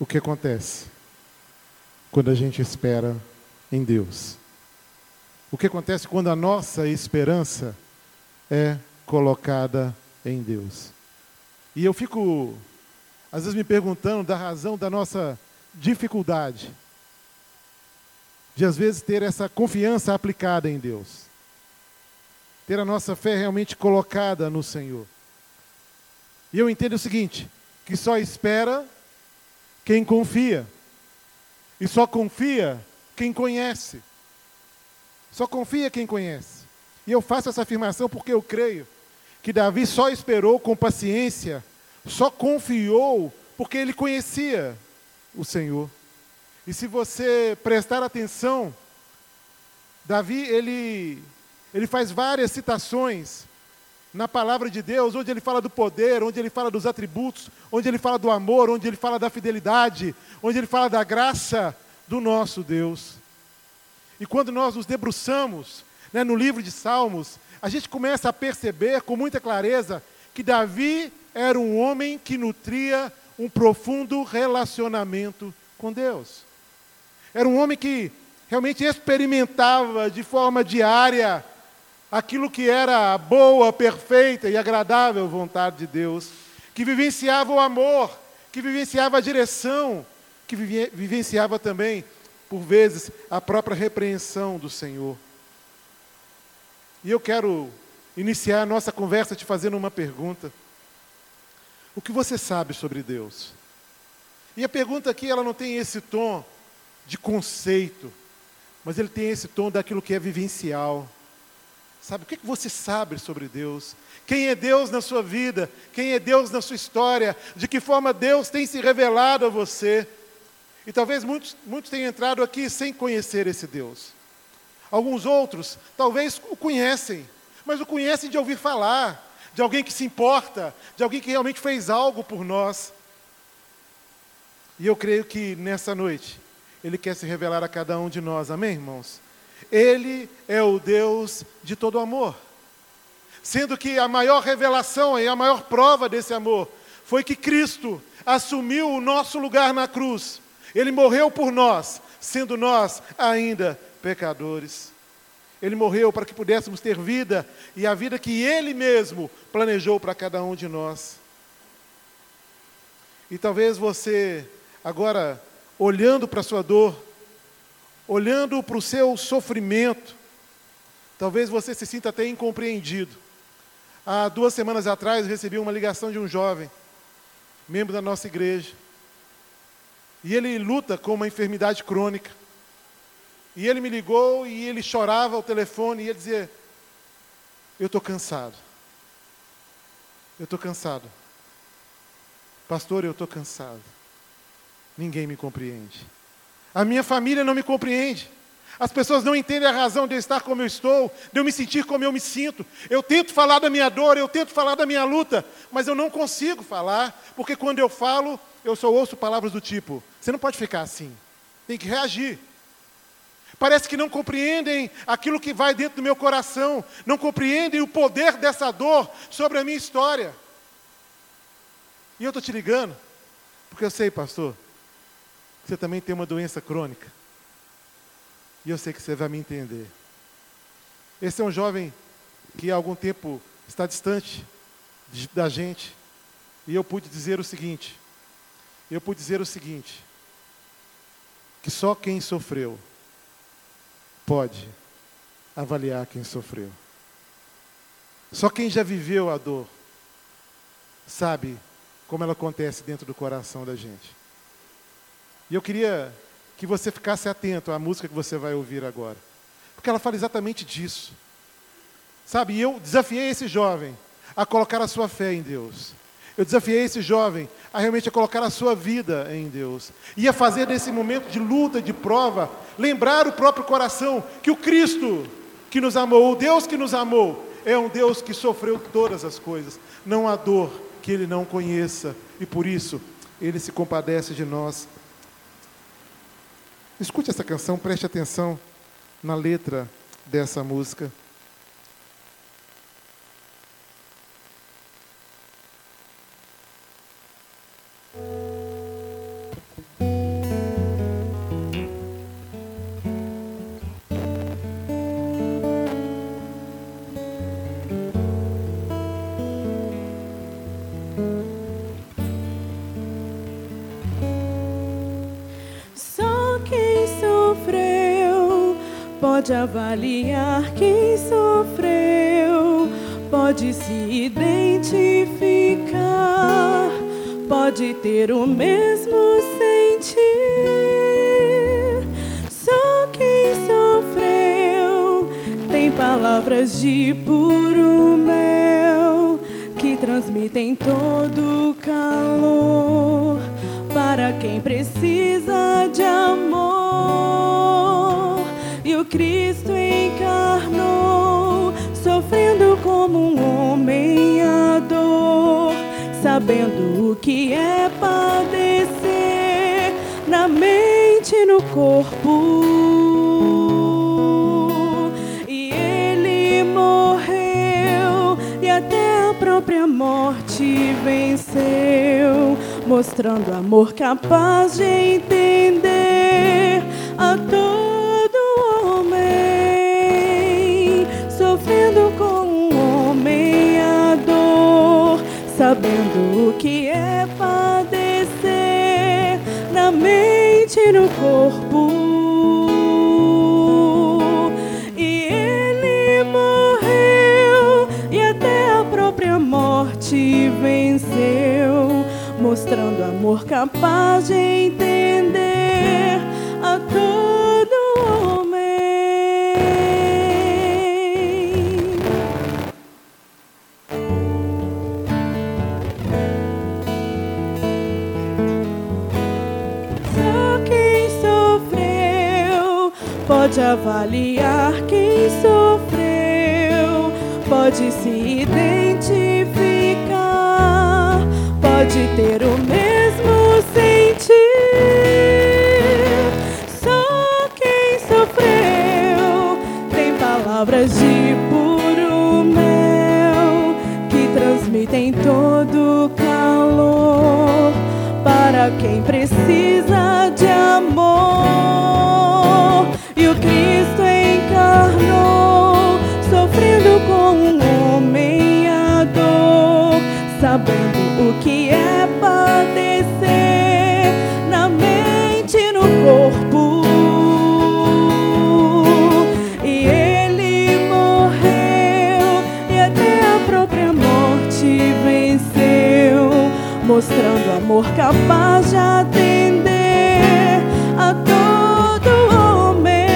o que acontece quando a gente espera em Deus. O que acontece quando a nossa esperança é colocada em Deus. E eu fico, às vezes, me perguntando da razão da nossa dificuldade de, às vezes, ter essa confiança aplicada em Deus, ter a nossa fé realmente colocada no Senhor. E eu entendo o seguinte: que só espera quem confia, e só confia quem conhece. Só confia quem conhece. E eu faço essa afirmação porque eu creio que Davi só esperou com paciência, só confiou porque ele conhecia o Senhor. E se você prestar atenção, Davi ele ele faz várias citações na palavra de Deus, onde ele fala do poder, onde ele fala dos atributos, onde ele fala do amor, onde ele fala da fidelidade, onde ele fala da graça do nosso Deus. E quando nós nos debruçamos né, no livro de Salmos, a gente começa a perceber com muita clareza que Davi era um homem que nutria um profundo relacionamento com Deus. Era um homem que realmente experimentava de forma diária aquilo que era boa, perfeita e agradável vontade de Deus, que vivenciava o amor, que vivenciava a direção, que vivenciava também, por vezes, a própria repreensão do Senhor. E eu quero iniciar a nossa conversa te fazendo uma pergunta. O que você sabe sobre Deus? E a pergunta aqui, ela não tem esse tom de conceito, mas ele tem esse tom daquilo que é vivencial. Sabe, o que você sabe sobre Deus? Quem é Deus na sua vida? Quem é Deus na sua história? De que forma Deus tem se revelado a você? E talvez muitos, muitos tenham entrado aqui sem conhecer esse Deus. Alguns outros talvez o conhecem, mas o conhecem de ouvir falar, de alguém que se importa, de alguém que realmente fez algo por nós. E eu creio que nessa noite, Ele quer se revelar a cada um de nós, amém, irmãos? Ele é o Deus de todo amor. Sendo que a maior revelação e a maior prova desse amor foi que Cristo assumiu o nosso lugar na cruz. Ele morreu por nós, sendo nós ainda pecadores. Ele morreu para que pudéssemos ter vida e a vida que Ele mesmo planejou para cada um de nós. E talvez você, agora, olhando para a sua dor, olhando para o seu sofrimento, talvez você se sinta até incompreendido. Há duas semanas atrás recebi uma ligação de um jovem, membro da nossa igreja. E ele luta com uma enfermidade crônica. E ele me ligou e ele chorava ao telefone e ele dizia: Eu estou cansado. Eu estou cansado. Pastor, eu estou cansado. Ninguém me compreende. A minha família não me compreende. As pessoas não entendem a razão de eu estar como eu estou, de eu me sentir como eu me sinto. Eu tento falar da minha dor, eu tento falar da minha luta, mas eu não consigo falar, porque quando eu falo, eu só ouço palavras do tipo: você não pode ficar assim, tem que reagir. Parece que não compreendem aquilo que vai dentro do meu coração, não compreendem o poder dessa dor sobre a minha história. E eu estou te ligando, porque eu sei, pastor, você também tem uma doença crônica. E eu sei que você vai me entender. Esse é um jovem que há algum tempo está distante da gente. E eu pude dizer o seguinte: eu pude dizer o seguinte, que só quem sofreu pode avaliar quem sofreu. Só quem já viveu a dor sabe como ela acontece dentro do coração da gente. E eu queria que você ficasse atento à música que você vai ouvir agora. Porque ela fala exatamente disso. Sabe, eu desafiei esse jovem a colocar a sua fé em Deus. Eu desafiei esse jovem a realmente colocar a sua vida em Deus. E a fazer desse momento de luta, de prova, lembrar o próprio coração que o Cristo que nos amou, o Deus que nos amou, é um Deus que sofreu todas as coisas. Não há dor que ele não conheça. E por isso, ele se compadece de nós Escute essa canção, preste atenção na letra dessa música. Pode avaliar quem sofreu, pode se identificar, pode ter o mesmo sentir. Só quem sofreu tem palavras de puro mel que transmitem todo o calor para quem precisa de amor. Cristo encarnou, sofrendo como um homem a dor, sabendo o que é padecer na mente e no corpo. E ele morreu e até a própria morte venceu mostrando amor capaz de entender a todo sabendo o que é padecer na mente e no corpo. E ele morreu e até a própria morte venceu mostrando amor capaz de entender pode avaliar quem sofreu, pode se identificar pode ter o mesmo sentir. Só quem sofreu tem palavras de puro mel que transmitem todo calor para quem precisa de amor. Mostrando amor capaz de atender a todo homem,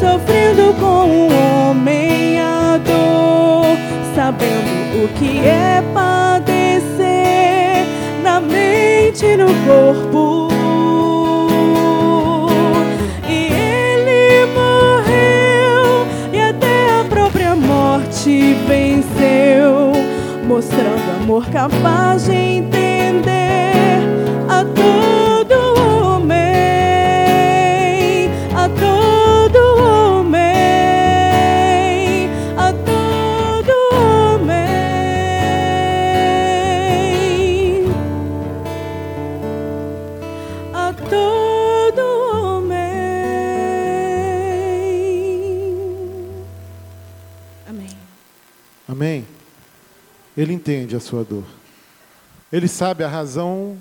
sofrendo com um homem a dor, sabendo o que é padecer na mente e no corpo. Mostrando amor capaz de entender a todo homem, a todo homem, a todo homem, a todo homem. Amém. Amém? Ele entende a sua dor. Ele sabe a razão,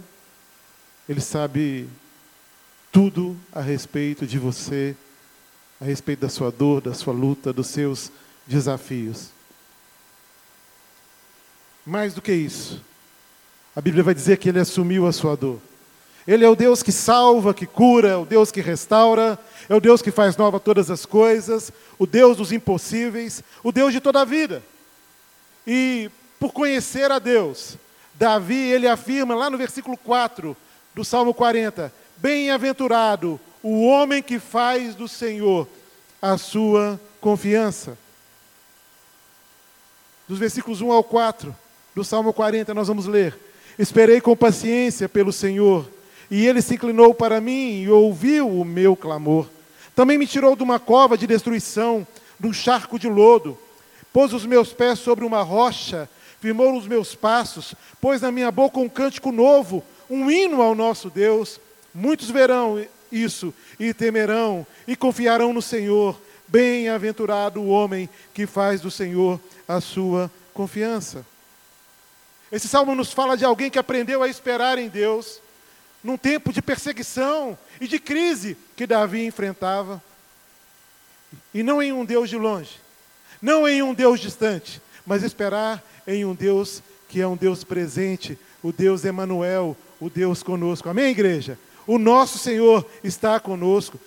ele sabe tudo a respeito de você, a respeito da sua dor, da sua luta, dos seus desafios. Mais do que isso, a Bíblia vai dizer que ele assumiu a sua dor. Ele é o Deus que salva, que cura, é o Deus que restaura, é o Deus que faz nova todas as coisas, o Deus dos impossíveis, o Deus de toda a vida. E por conhecer a Deus, Davi, ele afirma lá no versículo 4 do Salmo 40: Bem-aventurado o homem que faz do Senhor a sua confiança. Dos versículos 1 ao 4 do Salmo 40, nós vamos ler: Esperei com paciência pelo Senhor, e ele se inclinou para mim e ouviu o meu clamor. Também me tirou de uma cova de destruição, de um charco de lodo, pôs os meus pés sobre uma rocha, firmou os meus passos, pôs na minha boca um cântico novo, um hino ao nosso Deus. Muitos verão isso e temerão e confiarão no Senhor. Bem-aventurado o homem que faz do Senhor a sua confiança. Esse salmo nos fala de alguém que aprendeu a esperar em Deus, num tempo de perseguição e de crise que Davi enfrentava. E não em um Deus de longe, não em um Deus distante, mas esperar em um Deus que é um Deus presente, o Deus Emanuel, o Deus conosco. Amém, igreja? O nosso Senhor está conosco.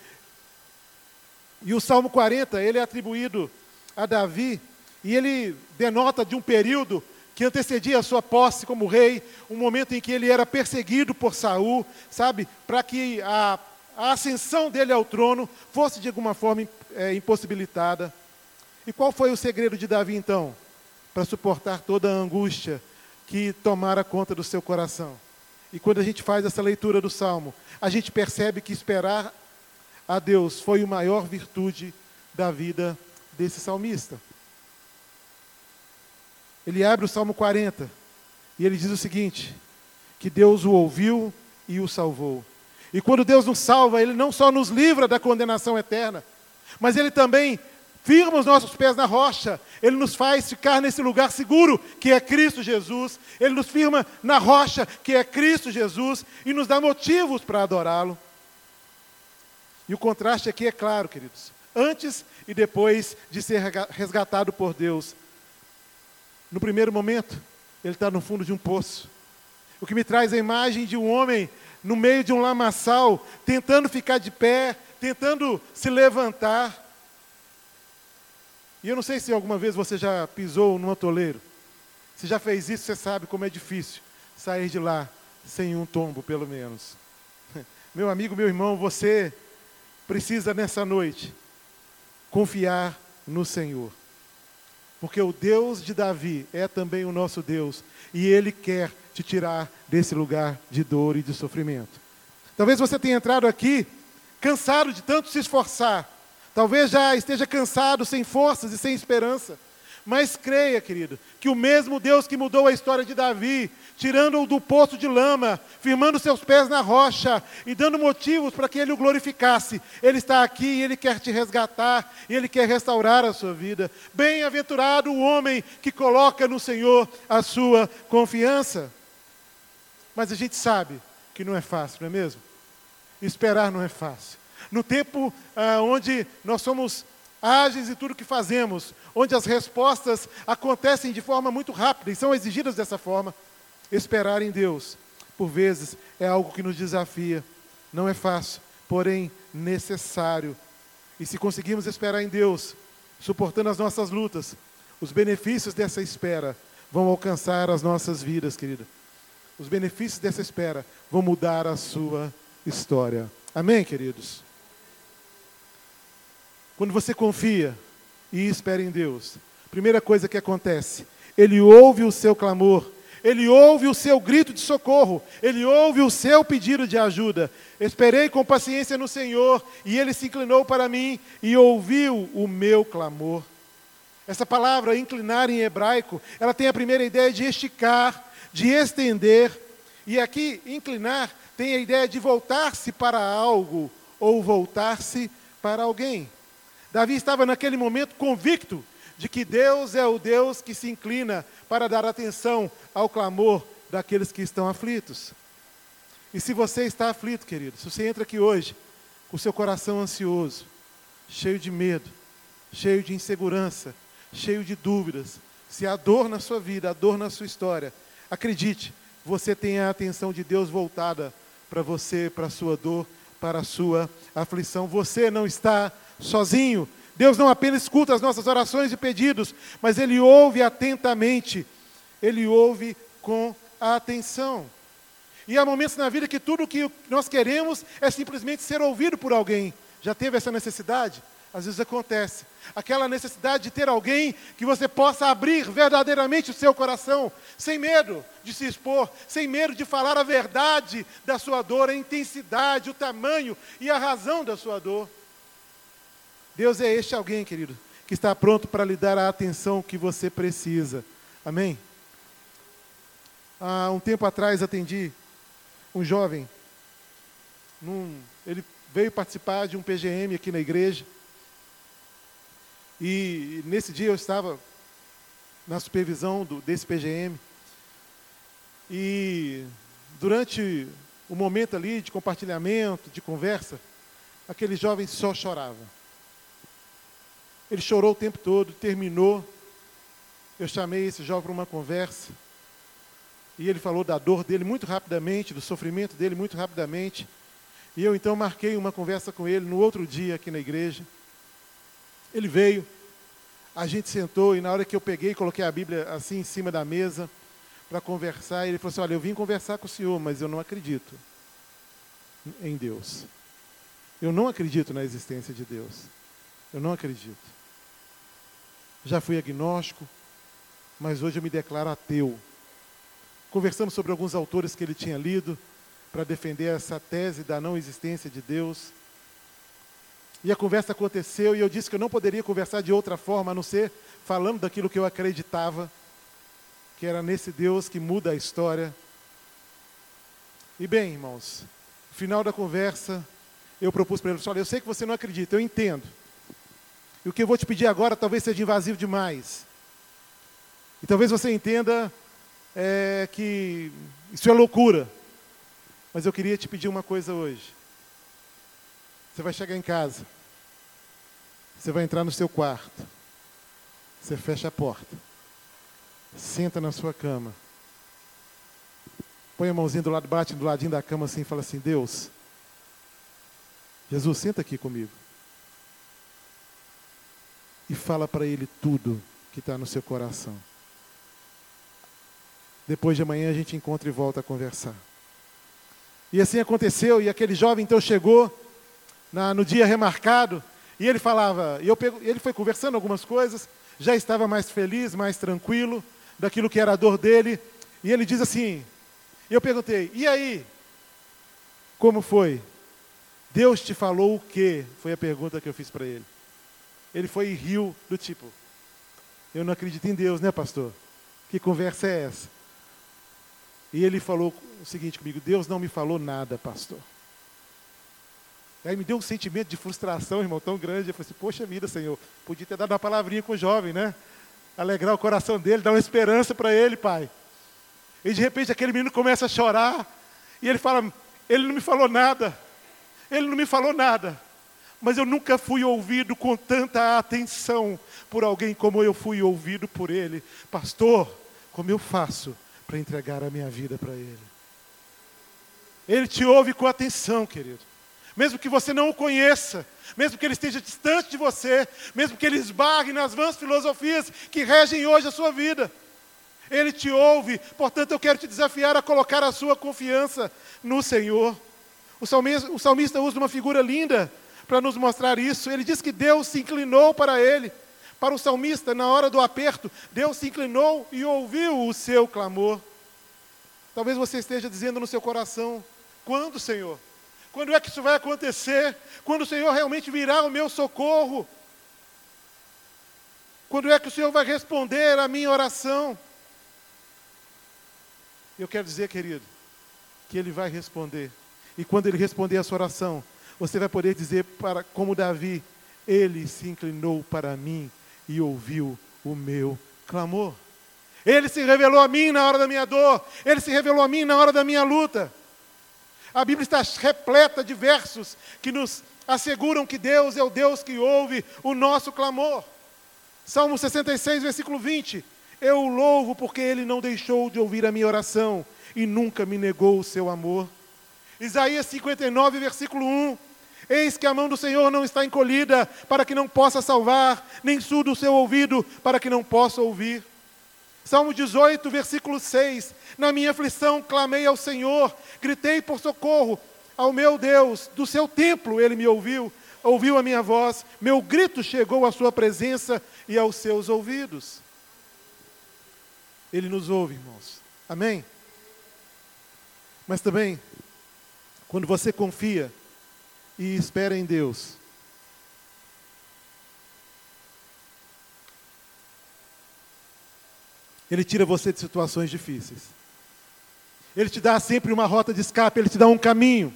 E o Salmo 40, ele é atribuído a Davi, e ele denota de um período que antecedia a sua posse como rei, um momento em que ele era perseguido por Saul, sabe, para que a, a, ascensão dele ao trono fosse de alguma forma é, impossibilitada. E qual foi o segredo de Davi então? Para suportar toda a angústia que tomara conta do seu coração. E quando a gente faz essa leitura do salmo, a gente percebe que esperar a Deus foi a maior virtude da vida desse salmista. Ele abre o Salmo 40 e ele diz o seguinte: que Deus o ouviu e o salvou. E quando Deus nos salva, Ele não só nos livra da condenação eterna, mas Ele também firma os nossos pés na rocha, Ele nos faz ficar nesse lugar seguro, que é Cristo Jesus, Ele nos firma na rocha, que é Cristo Jesus, e nos dá motivos para adorá-lo. E o contraste aqui é claro, queridos, antes e depois de ser resgatado por Deus. No primeiro momento, ele está no fundo de um poço. O que me traz a imagem de um homem no meio de um lamaçal, tentando ficar de pé, tentando se levantar. E eu não sei se alguma vez você já pisou num atoleiro. Se já fez isso, você sabe como é difícil sair de lá sem um tombo, pelo menos. Meu amigo, meu irmão, você precisa nessa noite confiar no Senhor. Porque o Deus de Davi é também o nosso Deus, e Ele quer te tirar desse lugar de dor e de sofrimento. Talvez você tenha entrado aqui cansado de tanto se esforçar, talvez já esteja cansado, sem forças e sem esperança. Mas creia, querido, que o mesmo Deus que mudou a história de Davi, tirando-o do poço de lama, firmando seus pés na rocha e dando motivos para que ele o glorificasse, ele está aqui e ele quer te resgatar e ele quer restaurar a sua vida. Bem-aventurado o homem que coloca no Senhor a sua confiança. Mas a gente sabe que não é fácil, não é mesmo? Esperar não é fácil. No tempo ah, onde nós somos ágeis em tudo que fazemos, onde as respostas acontecem de forma muito rápida e são exigidas dessa forma. Esperar em Deus, por vezes, é algo que nos desafia. Não é fácil, porém necessário. E se conseguirmos esperar em Deus, suportando as nossas lutas, os benefícios dessa espera vão alcançar as nossas vidas, querida. Os benefícios dessa espera vão mudar a sua história. Amém, queridos? Quando você confia e espera em Deus, primeira coisa que acontece, Ele ouve o seu clamor, Ele ouve o seu grito de socorro, Ele ouve o seu pedido de ajuda. Esperei com paciência no Senhor e Ele se inclinou para mim e ouviu o meu clamor. Essa palavra inclinar em hebraico, ela tem a primeira ideia de esticar, de estender, e aqui inclinar tem a ideia de voltar-se para algo ou voltar-se para alguém. Davi estava naquele momento convicto de que Deus é o Deus que se inclina para dar atenção ao clamor daqueles que estão aflitos. E se você está aflito, querido, se você entra aqui hoje com seu coração ansioso, cheio de medo, cheio de insegurança, cheio de dúvidas, se há dor na sua vida, há dor na sua história, acredite, você tem a atenção de Deus voltada para você, para a sua dor, para a sua aflição. Você não está sozinho. Deus não apenas escuta as nossas orações e pedidos, mas Ele ouve atentamente, Ele ouve com atenção. E há momentos na vida que tudo o que nós queremos é simplesmente ser ouvido por alguém. Já teve essa necessidade? Às vezes acontece. Aquela necessidade de ter alguém que você possa abrir verdadeiramente o seu coração, sem medo de se expor, sem medo de falar a verdade da sua dor, a intensidade, o tamanho e a razão da sua dor. Deus é este alguém, querido, que está pronto para lhe dar a atenção que você precisa. Amém? Há um tempo atrás atendi um jovem. Num, ele veio participar de um PGM aqui na igreja. E nesse dia eu estava na supervisão do, desse PGM. E durante o momento ali de compartilhamento, de conversa, aquele jovem só chorava. Ele chorou o tempo todo, terminou. Eu chamei esse jovem para uma conversa. E ele falou da dor dele muito rapidamente, do sofrimento dele muito rapidamente. E eu então marquei uma conversa com ele no outro dia aqui na igreja. Ele veio, a gente sentou e na hora que eu peguei, coloquei a Bíblia assim em cima da mesa para conversar, ele falou assim: Olha, eu vim conversar com o senhor, mas eu não acredito em Deus. Eu não acredito na existência de Deus. Eu não acredito. Já fui agnóstico, mas hoje eu me declaro ateu. Conversamos sobre alguns autores que ele tinha lido para defender essa tese da não existência de Deus. E a conversa aconteceu e eu disse que eu não poderia conversar de outra forma a não ser falando daquilo que eu acreditava, que era nesse Deus que muda a história. E bem, irmãos, final da conversa, eu propus para ele, olha, eu sei que você não acredita, eu entendo. E o que eu vou te pedir agora talvez seja invasivo demais. E talvez você entenda é, que isso é loucura. Mas eu queria te pedir uma coisa hoje. Você vai chegar em casa. Você vai entrar no seu quarto. Você fecha a porta. Senta na sua cama. Põe a mãozinha do lado, bate do ladinho da cama assim e fala assim: Deus, Jesus, senta aqui comigo. E fala para Ele tudo que está no seu coração. Depois de amanhã a gente encontra e volta a conversar. E assim aconteceu, e aquele jovem então chegou na, no dia remarcado, e ele falava, e eu pego, ele foi conversando algumas coisas, já estava mais feliz, mais tranquilo daquilo que era a dor dele, e ele diz assim, eu perguntei, e aí? Como foi? Deus te falou o quê? Foi a pergunta que eu fiz para ele. Ele foi e riu do tipo, eu não acredito em Deus, né pastor? Que conversa é essa? E ele falou o seguinte comigo: Deus não me falou nada, pastor. Aí me deu um sentimento de frustração, irmão, tão grande. Eu falei assim: Poxa vida, Senhor, podia ter dado uma palavrinha com o jovem, né? Alegrar o coração dele, dar uma esperança para ele, pai. E de repente aquele menino começa a chorar. E ele fala: Ele não me falou nada. Ele não me falou nada. Mas eu nunca fui ouvido com tanta atenção por alguém como eu fui ouvido por ele. Pastor, como eu faço para entregar a minha vida para Ele. Ele te ouve com atenção, querido. Mesmo que você não o conheça, mesmo que ele esteja distante de você, mesmo que ele esbarre nas vãs filosofias que regem hoje a sua vida. Ele te ouve, portanto eu quero te desafiar a colocar a sua confiança no Senhor. O salmista, o salmista usa uma figura linda para nos mostrar isso. Ele diz que Deus se inclinou para ele. Para o salmista, na hora do aperto, Deus se inclinou e ouviu o seu clamor. Talvez você esteja dizendo no seu coração: quando, Senhor? Quando é que isso vai acontecer? Quando o Senhor realmente virá o meu socorro? Quando é que o Senhor vai responder a minha oração? Eu quero dizer, querido, que Ele vai responder. E quando Ele responder a sua oração, você vai poder dizer para como Davi, Ele se inclinou para mim e ouviu o meu clamor. Ele se revelou a mim na hora da minha dor, ele se revelou a mim na hora da minha luta. A Bíblia está repleta de versos que nos asseguram que Deus é o Deus que ouve o nosso clamor. Salmo 66, versículo 20. Eu o louvo porque ele não deixou de ouvir a minha oração e nunca me negou o seu amor. Isaías 59, versículo 1. Eis que a mão do Senhor não está encolhida para que não possa salvar, nem surdo o seu ouvido para que não possa ouvir. Salmo 18, versículo 6. Na minha aflição clamei ao Senhor, gritei por socorro ao meu Deus, do seu templo ele me ouviu, ouviu a minha voz, meu grito chegou à sua presença e aos seus ouvidos. Ele nos ouve, irmãos. Amém? Mas também, quando você confia e espera em Deus. Ele tira você de situações difíceis. Ele te dá sempre uma rota de escape, ele te dá um caminho.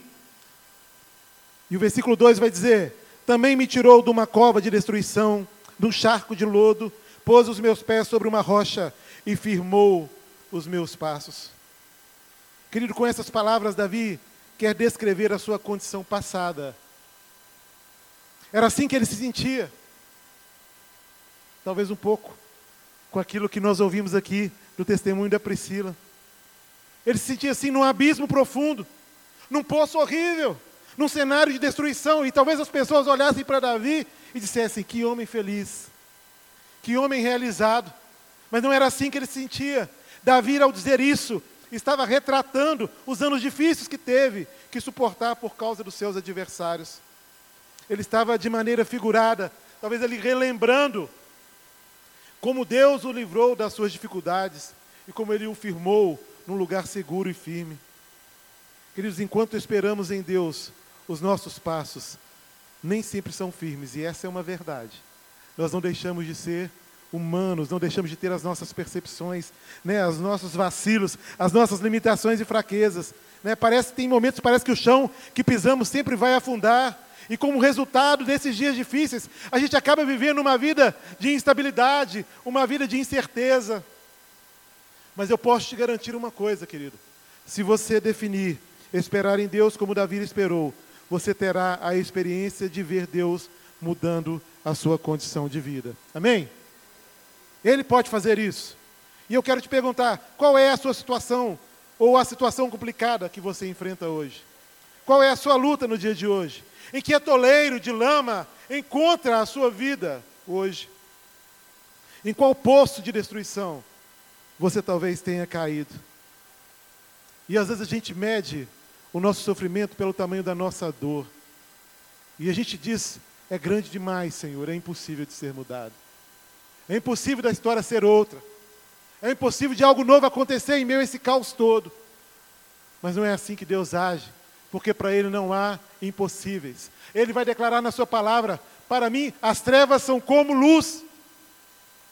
E o versículo 2 vai dizer: Também me tirou de uma cova de destruição, de um charco de lodo, pôs os meus pés sobre uma rocha e firmou os meus passos. Querido, com essas palavras, Davi quer descrever a sua condição passada. Era assim que ele se sentia. talvez um pouco, com aquilo que nós ouvimos aqui do testemunho da Priscila. Ele se sentia assim num abismo profundo, num poço horrível, num cenário de destruição, e talvez as pessoas olhassem para Davi e dissessem: Que homem feliz, que homem realizado. Mas não era assim que ele se sentia. Davi, ao dizer isso, estava retratando os anos difíceis que teve que suportar por causa dos seus adversários. Ele estava de maneira figurada, talvez ele relembrando como Deus o livrou das suas dificuldades e como ele o firmou num lugar seguro e firme. Queridos, enquanto esperamos em Deus, os nossos passos nem sempre são firmes, e essa é uma verdade. Nós não deixamos de ser humanos, não deixamos de ter as nossas percepções, né, os nossos vacilos, as nossas limitações e fraquezas. Né? Parece tem momentos parece que o chão que pisamos sempre vai afundar. E como resultado desses dias difíceis, a gente acaba vivendo uma vida de instabilidade, uma vida de incerteza. Mas eu posso te garantir uma coisa, querido. Se você definir esperar em Deus como Davi esperou, você terá a experiência de ver Deus mudando a sua condição de vida. Amém? Ele pode fazer isso. E eu quero te perguntar: qual é a sua situação ou a situação complicada que você enfrenta hoje? Qual é a sua luta no dia de hoje? Em que atoleiro de lama encontra a sua vida hoje? Em qual poço de destruição você talvez tenha caído? E às vezes a gente mede o nosso sofrimento pelo tamanho da nossa dor. E a gente diz: é grande demais, Senhor, é impossível de ser mudado. É impossível da história ser outra. É impossível de algo novo acontecer em meio a esse caos todo. Mas não é assim que Deus age porque para Ele não há impossíveis. Ele vai declarar na Sua palavra: para mim, as trevas são como luz.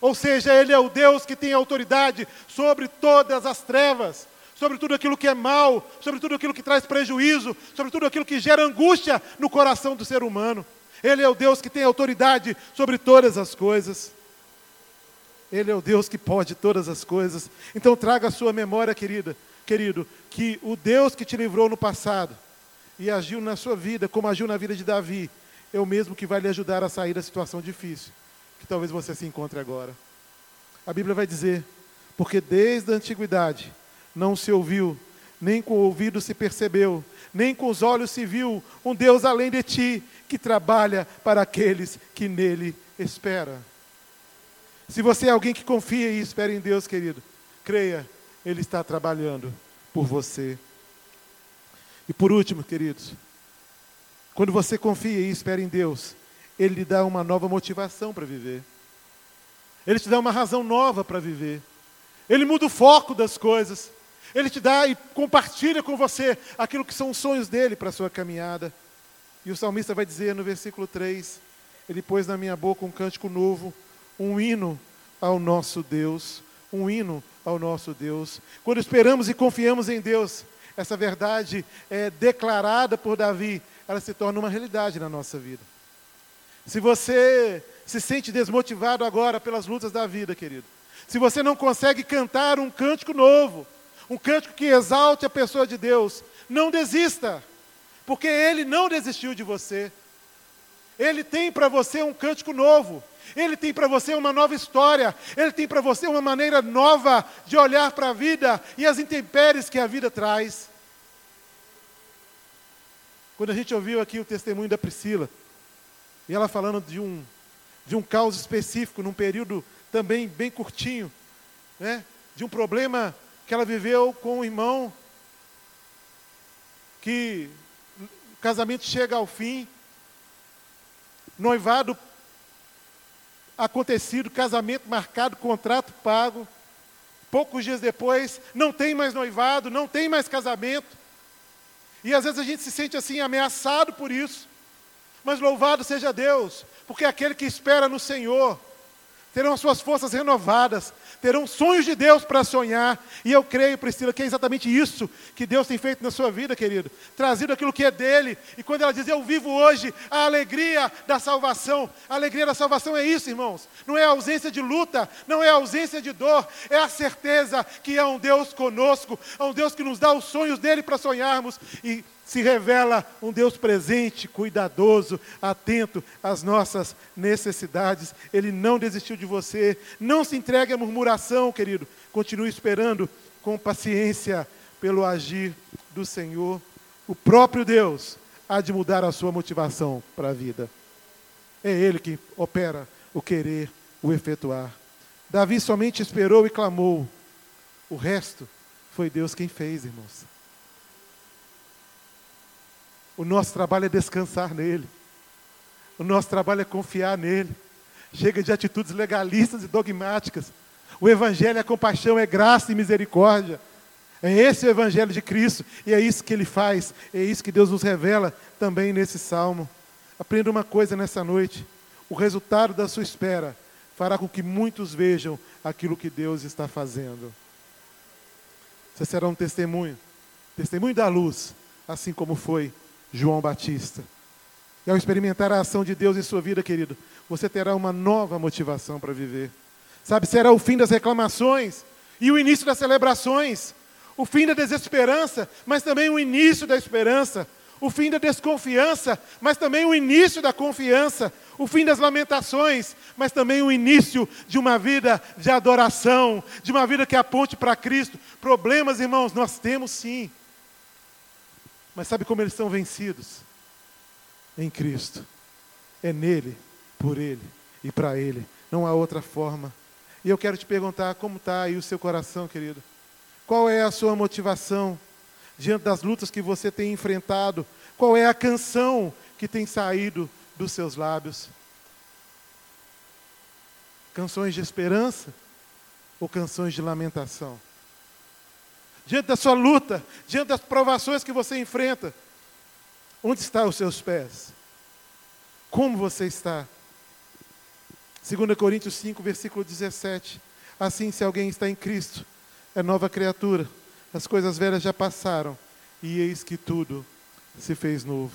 Ou seja, Ele é o Deus que tem autoridade sobre todas as trevas, sobre tudo aquilo que é mal, sobre tudo aquilo que traz prejuízo, sobre tudo aquilo que gera angústia no coração do ser humano. Ele é o Deus que tem autoridade sobre todas as coisas. Ele é o Deus que pode todas as coisas. Então traga a sua memória, querida, querido, que o Deus que te livrou no passado, e agiu na sua vida, como agiu na vida de Davi, é o mesmo que vai lhe ajudar a sair da situação difícil que talvez você se encontre agora. A Bíblia vai dizer: porque desde a antiguidade não se ouviu, nem com o ouvido se percebeu, nem com os olhos se viu um Deus além de ti, que trabalha para aqueles que nele esperam. Se você é alguém que confia e espera em Deus, querido, creia, Ele está trabalhando por você. E por último, queridos, quando você confia e espera em Deus, Ele lhe dá uma nova motivação para viver. Ele te dá uma razão nova para viver. Ele muda o foco das coisas. Ele te dá e compartilha com você aquilo que são os sonhos dele para a sua caminhada. E o salmista vai dizer no versículo 3: Ele pôs na minha boca um cântico novo, um hino ao nosso Deus. Um hino ao nosso Deus. Quando esperamos e confiamos em Deus, essa verdade é declarada por Davi, ela se torna uma realidade na nossa vida. Se você se sente desmotivado agora pelas lutas da vida, querido, se você não consegue cantar um cântico novo, um cântico que exalte a pessoa de Deus, não desista, porque Ele não desistiu de você. Ele tem para você um cântico novo, Ele tem para você uma nova história, Ele tem para você uma maneira nova de olhar para a vida e as intempéries que a vida traz. Quando a gente ouviu aqui o testemunho da Priscila, e ela falando de um, de um caos específico, num período também bem curtinho, né? de um problema que ela viveu com um irmão, que o casamento chega ao fim, noivado acontecido, casamento marcado, contrato pago. Poucos dias depois, não tem mais noivado, não tem mais casamento. E às vezes a gente se sente assim ameaçado por isso. Mas louvado seja Deus, porque aquele que espera no Senhor terão as suas forças renovadas, terão sonhos de Deus para sonhar. E eu creio, Priscila, que é exatamente isso que Deus tem feito na sua vida, querido. Trazido aquilo que é dele. E quando ela diz, eu vivo hoje a alegria da salvação. A alegria da salvação é isso, irmãos. Não é a ausência de luta, não é a ausência de dor, é a certeza que é um Deus conosco, é um Deus que nos dá os sonhos dele para sonharmos. E se revela um Deus presente, cuidadoso, atento às nossas necessidades. Ele não desistiu de você. Não se entregue à murmuração, querido. Continue esperando com paciência pelo agir do Senhor. O próprio Deus há de mudar a sua motivação para a vida. É Ele que opera o querer, o efetuar. Davi somente esperou e clamou. O resto foi Deus quem fez, irmãos. O nosso trabalho é descansar nele. O nosso trabalho é confiar nele. Chega de atitudes legalistas e dogmáticas. O Evangelho é compaixão, é graça e misericórdia. É esse o Evangelho de Cristo. E é isso que ele faz. É isso que Deus nos revela também nesse salmo. Aprenda uma coisa nessa noite: o resultado da sua espera fará com que muitos vejam aquilo que Deus está fazendo. Você será um testemunho, testemunho da luz, assim como foi João Batista. E ao experimentar a ação de Deus em sua vida, querido, você terá uma nova motivação para viver. Sabe, será o fim das reclamações e o início das celebrações, o fim da desesperança, mas também o início da esperança, o fim da desconfiança, mas também o início da confiança, o fim das lamentações, mas também o início de uma vida de adoração, de uma vida que aponte para Cristo. Problemas, irmãos, nós temos sim. Mas sabe como eles são vencidos? Em Cristo. É nele, por Ele e para Ele. Não há outra forma. E eu quero te perguntar como está aí o seu coração, querido. Qual é a sua motivação diante das lutas que você tem enfrentado? Qual é a canção que tem saído dos seus lábios? Canções de esperança ou canções de lamentação? Diante da sua luta, diante das provações que você enfrenta, onde estão os seus pés? Como você está? 2 Coríntios 5, versículo 17. Assim, se alguém está em Cristo, é nova criatura. As coisas velhas já passaram, e eis que tudo se fez novo.